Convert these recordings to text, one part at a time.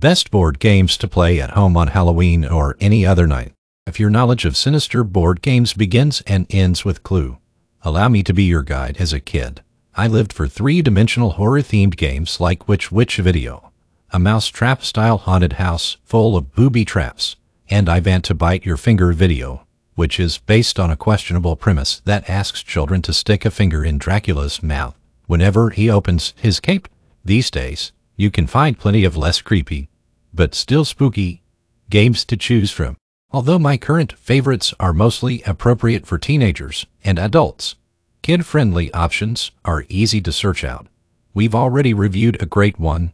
best board games to play at home on Halloween or any other night. If your knowledge of sinister board games begins and ends with Clue, allow me to be your guide as a kid. I lived for three-dimensional horror-themed games like Which Witch Video, a mousetrap-style haunted house full of booby traps, and I Vant to Bite Your Finger Video, which is based on a questionable premise that asks children to stick a finger in Dracula's mouth whenever he opens his cape. These days, you can find plenty of less creepy, but still spooky, games to choose from. Although my current favorites are mostly appropriate for teenagers and adults, kid-friendly options are easy to search out. We've already reviewed a great one,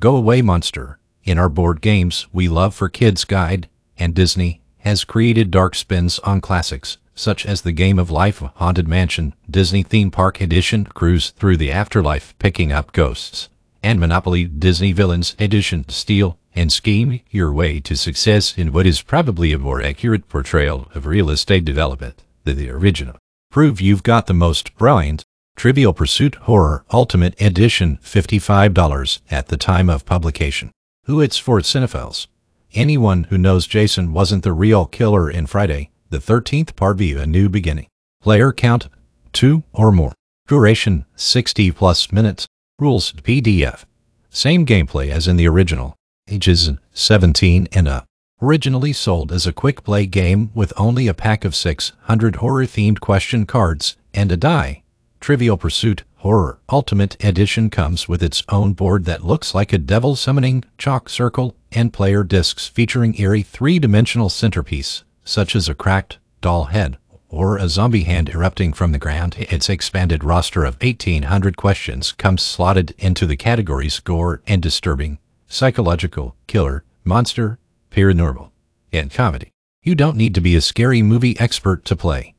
Go Away Monster, in our board games we love for kids guide, and Disney has created dark spins on classics such as the Game of Life Haunted Mansion Disney Theme Park Edition Cruise Through the Afterlife Picking Up Ghosts and Monopoly Disney Villains Edition Steal and scheme your way to success in what is probably a more accurate portrayal of real estate development than the original. Prove you've got the most brilliant Trivial Pursuit Horror Ultimate Edition $55 at the time of publication. Who it's for cinephiles. Anyone who knows Jason wasn't the real killer in Friday, the 13th Part View A New Beginning. Player count 2 or more. Duration 60 plus minutes. Rules PDF. Same gameplay as in the original. Ages 17 and up. Originally sold as a quick play game with only a pack of 600 horror themed question cards and a die. Trivial Pursuit Horror Ultimate Edition comes with its own board that looks like a devil summoning chalk circle and player discs featuring eerie three-dimensional centerpiece, such as a cracked doll head or a zombie hand erupting from the ground, its expanded roster of 1800 questions comes slotted into the categories gore and disturbing, psychological, killer, monster, paranormal, and comedy. You don't need to be a scary movie expert to play.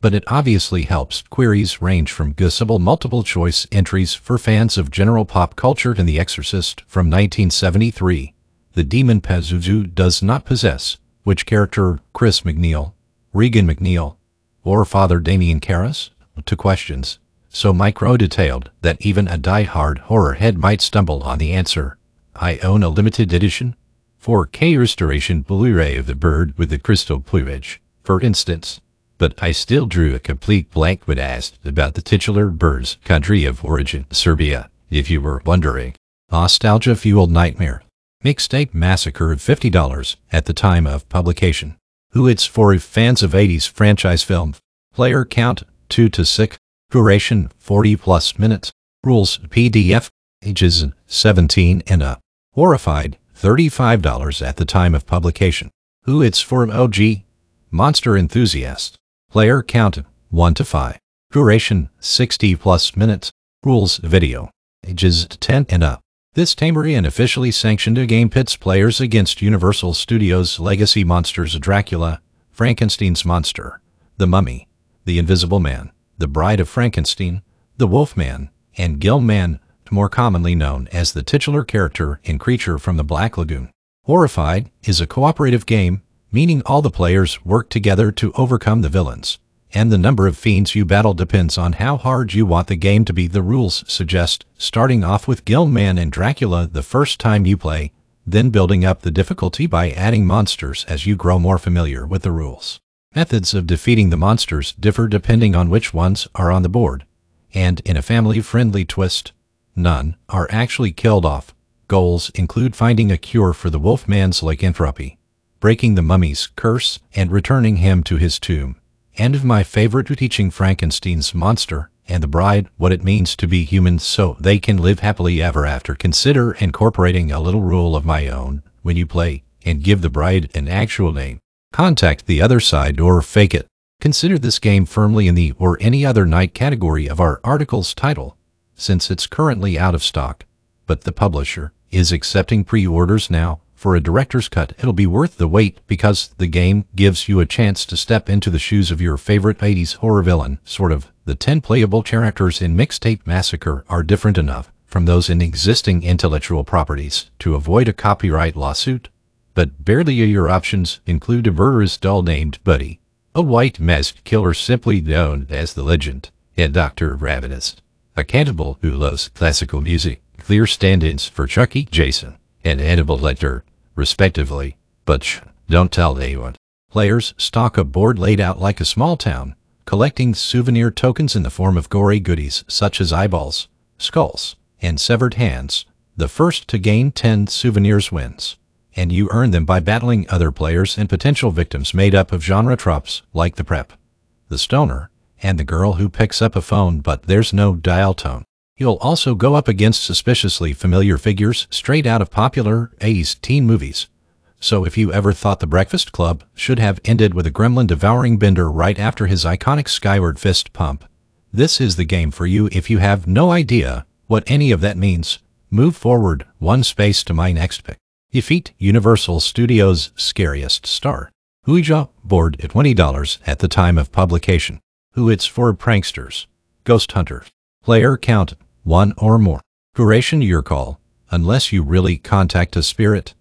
But it obviously helps. Queries range from guessable multiple choice entries for fans of general pop culture to The Exorcist from 1973. The demon Pazuzu does not possess, which character Chris MacNeil, Regan MacNeil, or Father Damien Karras to questions, so micro-detailed that even a die-hard horror head might stumble on the answer. I own a limited edition 4K restoration Blu-ray of the bird with the crystal plumage, for instance, but I still drew a complete blank when asked about the titular bird's country of origin, Siberia, if you were wondering. Nostalgia-fueled nightmare. Mixtape Massacre of $50 at the time of publication who it's for fans of 80s franchise film. Player count 2 to 6. Duration 40 plus minutes. Rules PDF. Ages 17 and up. Horrified $35 at the time of publication. Who it's for OG. Monster enthusiast. Player count 1 to 5. Duration 60 plus minutes. Rules video. Ages 10 and up. This Tamarian officially sanctioned a game pits players against Universal Studios' legacy monsters Dracula, Frankenstein's Monster, The Mummy, The Invisible Man, The Bride of Frankenstein, The Wolfman, and Gillman, more commonly known as the titular character in Creature from the Black Lagoon. Horrified is a cooperative game, meaning all the players work together to overcome the villains and the number of fiends you battle depends on how hard you want the game to be. The rules suggest starting off with Gillman and Dracula the first time you play, then building up the difficulty by adding monsters as you grow more familiar with the rules. Methods of defeating the monsters differ depending on which ones are on the board, and in a family-friendly twist, none are actually killed off. Goals include finding a cure for the Wolfman's lycanthropy, breaking the mummy's curse, and returning him to his tomb and of my favorite to teaching Frankenstein's monster and the bride what it means to be human so they can live happily ever after. Consider incorporating a little rule of my own when you play and give the bride an actual name. Contact the other side or fake it. Consider this game firmly in the or any other night category of our article's title, since it's currently out of stock, but the publisher is accepting pre-orders now for a director's cut, it'll be worth the wait because the game gives you a chance to step into the shoes of your favorite 80s horror villain, sort of. The 10 playable characters in Mixtape Massacre are different enough from those in existing intellectual properties to avoid a copyright lawsuit. But barely your options include a murderous doll named Buddy, a white masked killer simply known as the Legend, and Dr. Ravenous, a cannibal who loves classical music, clear stand-ins for Chucky, Jason, and Hannibal Lecter, respectively. But shh, don't tell anyone. Players stock a board laid out like a small town, collecting souvenir tokens in the form of gory goodies such as eyeballs, skulls, and severed hands. The first to gain 10 souvenirs wins, and you earn them by battling other players and potential victims made up of genre tropes like the prep, the stoner, and the girl who picks up a phone but there's no dial tone. You'll also go up against suspiciously familiar figures straight out of popular 80s teen movies. So if you ever thought The Breakfast Club should have ended with a gremlin devouring Bender right after his iconic skyward fist pump, this is the game for you if you have no idea what any of that means. Move forward one space to my next pick. Defeat Universal Studios' scariest star. Ouija board at $20 at the time of publication. Who it's for pranksters. Ghost hunters. Player count one or more. Duration your call, unless you really contact a spirit.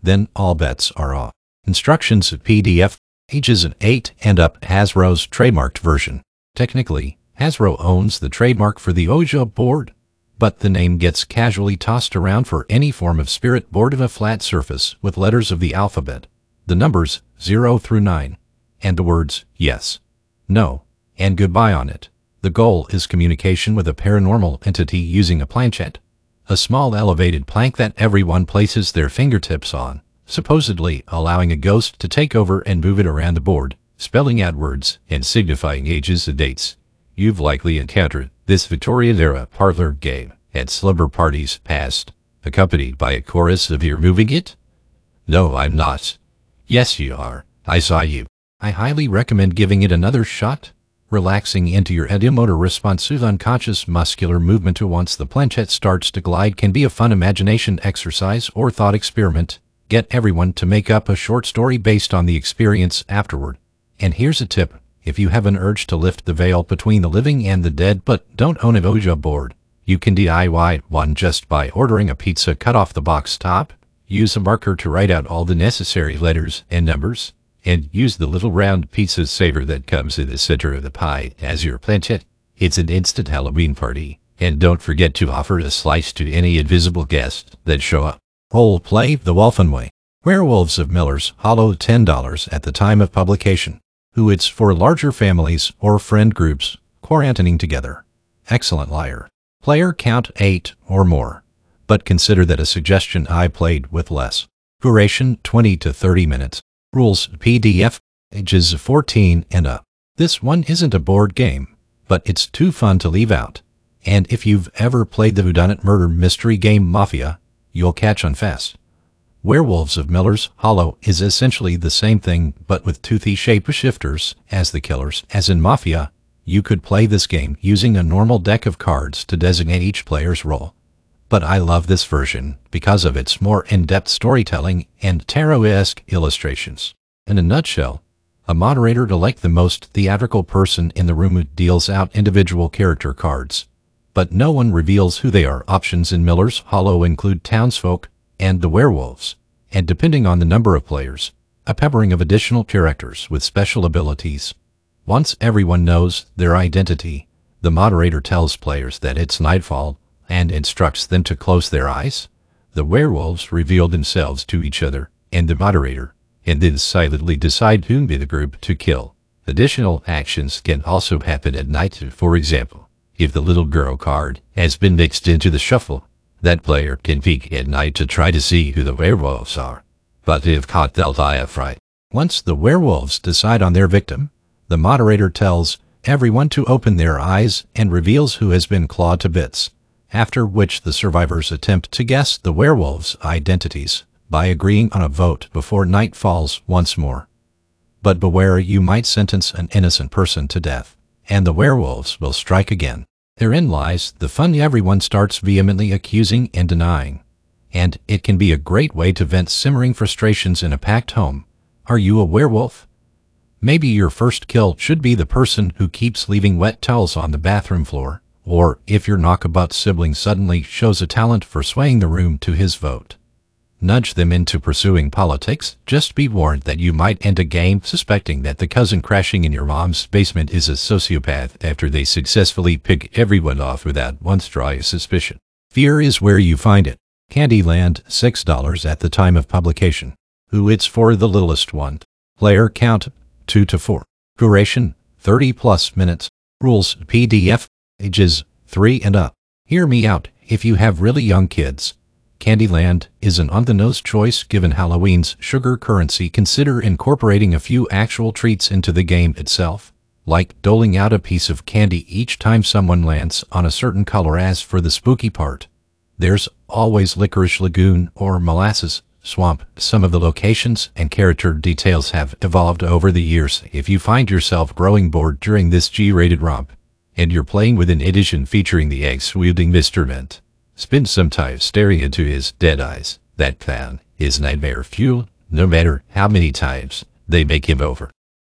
Then all bets are off. Instructions PDF, ages 8 and up Hasbro's trademarked version. Technically, Hasbro owns the trademark for the Ouija board, but the name gets casually tossed around for any form of spirit board of a flat surface with letters of the alphabet, the numbers 0 through 9, and the words yes, no, and goodbye on it. The goal is communication with a paranormal entity using a planchette, a small elevated plank that everyone places their fingertips on, supposedly allowing a ghost to take over and move it around the board, spelling out words and signifying ages and dates. You've likely encountered this Victorian-era parlor game at slumber parties past, accompanied by a chorus of you're moving it? No, I'm not. Yes, you are. I saw you. I highly recommend giving it another shot relaxing into your ideomotor responsive unconscious muscular movement to once the planchette starts to glide can be a fun imagination exercise or thought experiment. Get everyone to make up a short story based on the experience afterward. And here's a tip. If you have an urge to lift the veil between the living and the dead but don't own a Ouija board, you can DIY one just by ordering a pizza cut off the box top. Use a marker to write out all the necessary letters and numbers and use the little round piece of saver that comes in the center of the pie as your planchette. It's an instant Halloween party. And don't forget to offer a slice to any invisible guest that show up. Role play The Wolfen Way. Werewolves of Miller's Hollow $10 at the time of publication. Who it's for larger families or friend groups quarantining together. Excellent liar. Player count 8 or more. But consider that a suggestion I played with less. Duration 20 to 30 minutes. Rules PDF, ages 14 and up. This one isn't a board game, but it's too fun to leave out. And if you've ever played the whodunit murder mystery game Mafia, you'll catch on fast. Werewolves of Miller's Hollow is essentially the same thing, but with toothy shapeshifters as the killers. As in Mafia, you could play this game using a normal deck of cards to designate each player's role but I love this version because of its more in-depth storytelling and tarot-esque illustrations. In a nutshell, a moderator to like the most theatrical person in the room who deals out individual character cards, but no one reveals who they are. Options in Miller's Hollow include townsfolk and the werewolves, and depending on the number of players, a peppering of additional characters with special abilities. Once everyone knows their identity, the moderator tells players that it's nightfall and instructs them to close their eyes. The werewolves reveal themselves to each other and the moderator, and then silently decide whom be the group to kill. Additional actions can also happen at night. For example, if the little girl card has been mixed into the shuffle, that player can peek at night to try to see who the werewolves are. But if caught, they'll die of fright. Once the werewolves decide on their victim, the moderator tells everyone to open their eyes and reveals who has been clawed to bits after which the survivors attempt to guess the werewolves' identities by agreeing on a vote before night falls once more. But beware you might sentence an innocent person to death, and the werewolves will strike again. Therein lies the fun everyone starts vehemently accusing and denying, and it can be a great way to vent simmering frustrations in a packed home. Are you a werewolf? Maybe your first kill should be the person who keeps leaving wet towels on the bathroom floor or if your knockabout sibling suddenly shows a talent for swaying the room to his vote. Nudge them into pursuing politics, just be warned that you might end a game suspecting that the cousin crashing in your mom's basement is a sociopath after they successfully pick everyone off without once dry suspicion. Fear is where you find it. Candyland $6 at the time of publication. Who it's for the littlest one. Player count 2 to 4. Duration 30 plus minutes. Rules PDF ages 3 and up. Hear me out if you have really young kids. Candyland is an on-the-nose choice given Halloween's sugar currency. Consider incorporating a few actual treats into the game itself, like doling out a piece of candy each time someone lands on a certain color as for the spooky part. There's always Licorice Lagoon or Molasses Swamp. Some of the locations and character details have evolved over the years. If you find yourself growing bored during this G-rated romp, and you're playing with an edition featuring the eggs-wielding Mr. Mint, spend some time staring into his dead eyes. That plan is nightmare fuel, no matter how many times they make him over.